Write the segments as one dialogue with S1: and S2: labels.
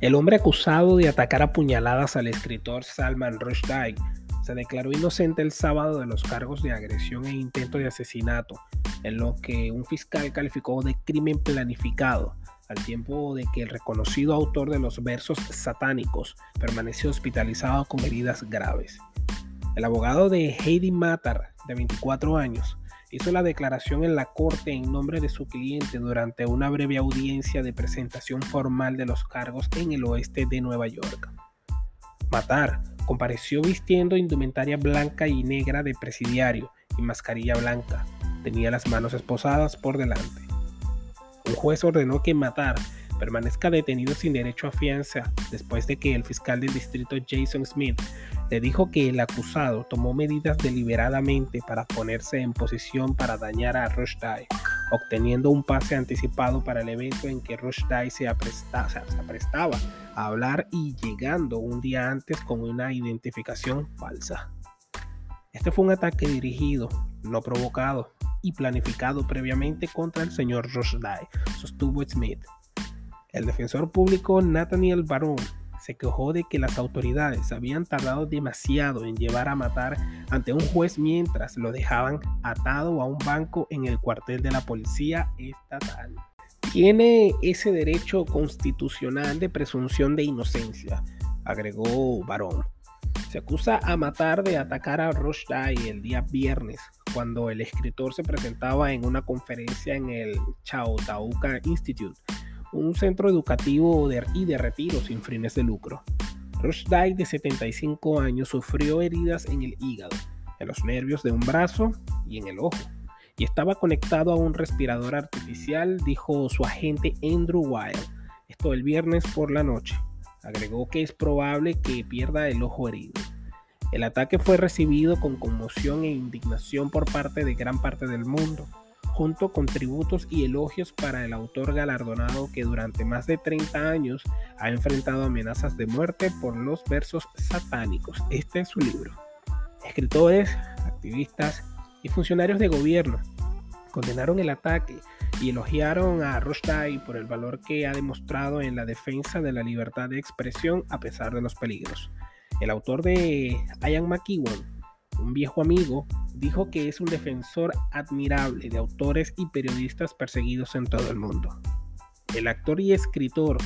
S1: El hombre acusado de atacar a puñaladas al escritor Salman Rushdie se declaró inocente el sábado de los cargos de agresión e intento de asesinato, en lo que un fiscal calificó de crimen planificado, al tiempo de que el reconocido autor de los versos satánicos permaneció hospitalizado con heridas graves. El abogado de Heidi Matar, de 24 años, hizo la declaración en la corte en nombre de su cliente durante una breve audiencia de presentación formal de los cargos en el oeste de Nueva York. Matar compareció vistiendo indumentaria blanca y negra de presidiario y mascarilla blanca. Tenía las manos esposadas por delante. Un juez ordenó que Matar permanezca detenido sin derecho a fianza después de que el fiscal del distrito Jason Smith le dijo que el acusado tomó medidas deliberadamente para ponerse en posición para dañar a Rushdie, obteniendo un pase anticipado para el evento en que Rushdie se, aprestaba a hablar y llegando un día antes con una identificación falsa. Este fue un ataque dirigido, no provocado y planificado previamente contra el señor Rushdie, sostuvo Smith. El defensor público Nathaniel Baron se quejó de que las autoridades habían tardado demasiado en llevar a matar ante un juez mientras lo dejaban atado a un banco en el cuartel de la policía estatal. Tiene ese derecho constitucional de presunción de inocencia, agregó Barón. Se acusa a matar de atacar a Rushdie el día viernes, cuando el escritor se presentaba en una conferencia en el Chautauqua Institute un centro educativo y de retiro sin fines de lucro. Rushdie, de 75 años, sufrió heridas en el hígado, en los nervios de un brazo y en el ojo, y estaba conectado a un respirador artificial, dijo su agente Andrew Wild, esto el viernes por la noche. Agregó que es probable que pierda el ojo herido. El ataque fue recibido con conmoción e indignación por parte de gran parte del mundo junto con tributos y elogios para el autor galardonado que durante más de 30 años ha enfrentado amenazas de muerte por los versos satánicos. Este es su libro. Escritores, activistas y funcionarios de gobierno condenaron el ataque y elogiaron a Rushdie por el valor que ha demostrado en la defensa de la libertad de expresión a pesar de los peligros. El autor de Ian McEwan un viejo amigo, dijo que es un defensor admirable de autores y periodistas perseguidos en todo el mundo. El actor y escritor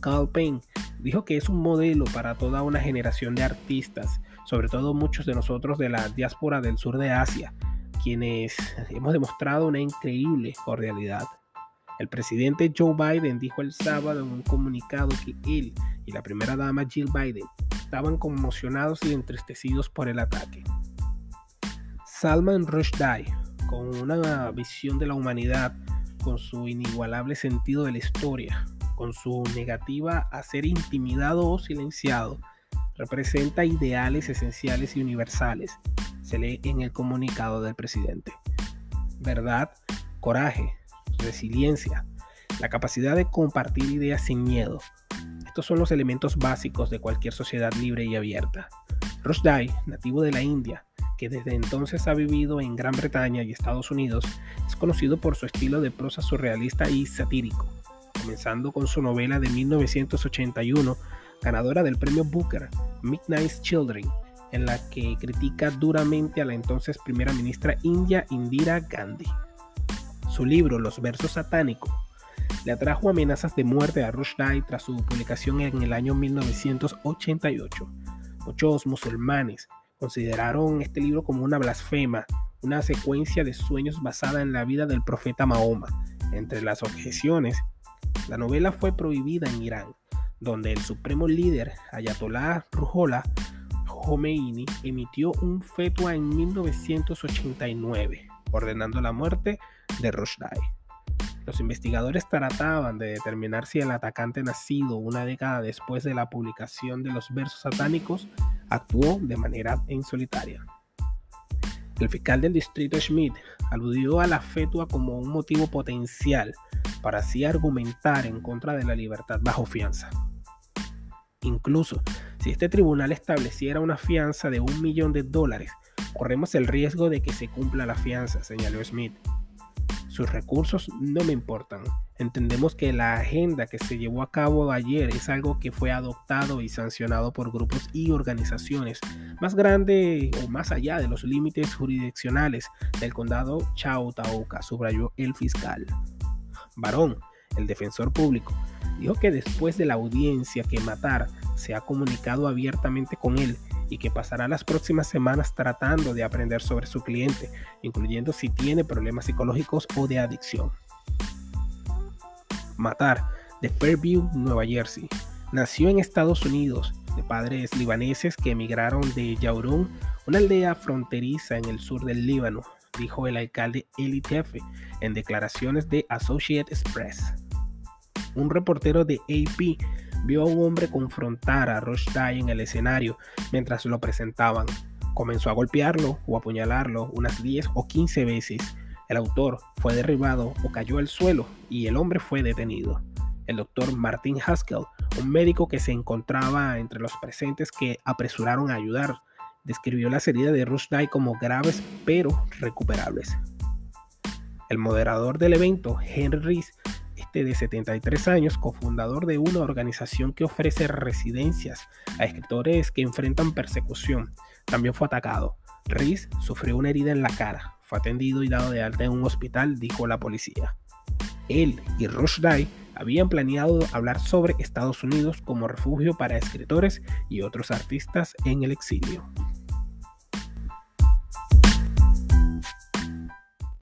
S1: Carl Payne dijo que es un modelo para toda una generación de artistas, sobre todo muchos de nosotros de la diáspora del sur de Asia, quienes hemos demostrado una increíble cordialidad. El presidente Joe Biden dijo el sábado en un comunicado que él y la primera dama Jill Biden estaban conmocionados y entristecidos por el ataque. Salman Rushdie, con una visión de la humanidad, con su inigualable sentido de la historia, con su negativa a ser intimidado o silenciado, representa ideales esenciales y universales, se lee en el comunicado del presidente. Verdad, coraje, resiliencia, la capacidad de compartir ideas sin miedo. Estos son los elementos básicos de cualquier sociedad libre y abierta. Rushdie, nativo de la India, que desde entonces ha vivido en Gran Bretaña y Estados Unidos, es conocido por su estilo de prosa surrealista y satírico, comenzando con su novela de 1981, ganadora del premio Booker, Midnight's Children, en la que critica duramente a la entonces primera ministra india Indira Gandhi. Su libro Los versos satánicos le atrajo amenazas de muerte a Rushdie tras su publicación en el año 1988. Muchos musulmanes consideraron este libro como una blasfema, una secuencia de sueños basada en la vida del profeta Mahoma. Entre las objeciones, la novela fue prohibida en Irán, donde el supremo líder Ayatollah Ruhollah Khomeini emitió un fetua en 1989, ordenando la muerte de Rushdie. Los investigadores trataban de determinar si el atacante nacido una década después de la publicación de los versos satánicos actuó de manera insolitaria. El fiscal del distrito Schmidt aludió a la fetua como un motivo potencial para así argumentar en contra de la libertad bajo fianza. Incluso si este tribunal estableciera una fianza de un millón de dólares, corremos el riesgo de que se cumpla la fianza, señaló Smith. Sus recursos no me importan. Entendemos que la agenda que se llevó a cabo ayer es algo que fue adoptado y sancionado por grupos y organizaciones más grande o más allá de los límites jurisdiccionales del condado Chautauqua, subrayó el fiscal. Barón, el defensor público, dijo que después de la audiencia que Matar se ha comunicado abiertamente con él y que pasará las próximas semanas tratando de aprender sobre su cliente, incluyendo si tiene problemas psicológicos o de adicción. Matar, de Fairview, Nueva Jersey. Nació en Estados Unidos, de padres libaneses que emigraron de Yaurun, una aldea fronteriza en el sur del Líbano, dijo el alcalde Eli Tefe en declaraciones de Associated Press. Un reportero de AP vio a un hombre confrontar a Rushdie en el escenario mientras lo presentaban. Comenzó a golpearlo o apuñalarlo unas 10 o 15 veces el autor fue derribado o cayó al suelo y el hombre fue detenido. El doctor Martin Haskell, un médico que se encontraba entre los presentes que apresuraron a ayudar, describió las heridas de Rushdie como graves pero recuperables. El moderador del evento, Henry Rees, este de 73 años, cofundador de una organización que ofrece residencias a escritores que enfrentan persecución, también fue atacado. Rees sufrió una herida en la cara, fue atendido y dado de alta en un hospital, dijo la policía. Él y Rushdie habían planeado hablar sobre Estados Unidos como refugio para escritores y otros artistas en el exilio.